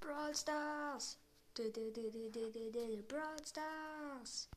Brawl Stars. Brawl Stars.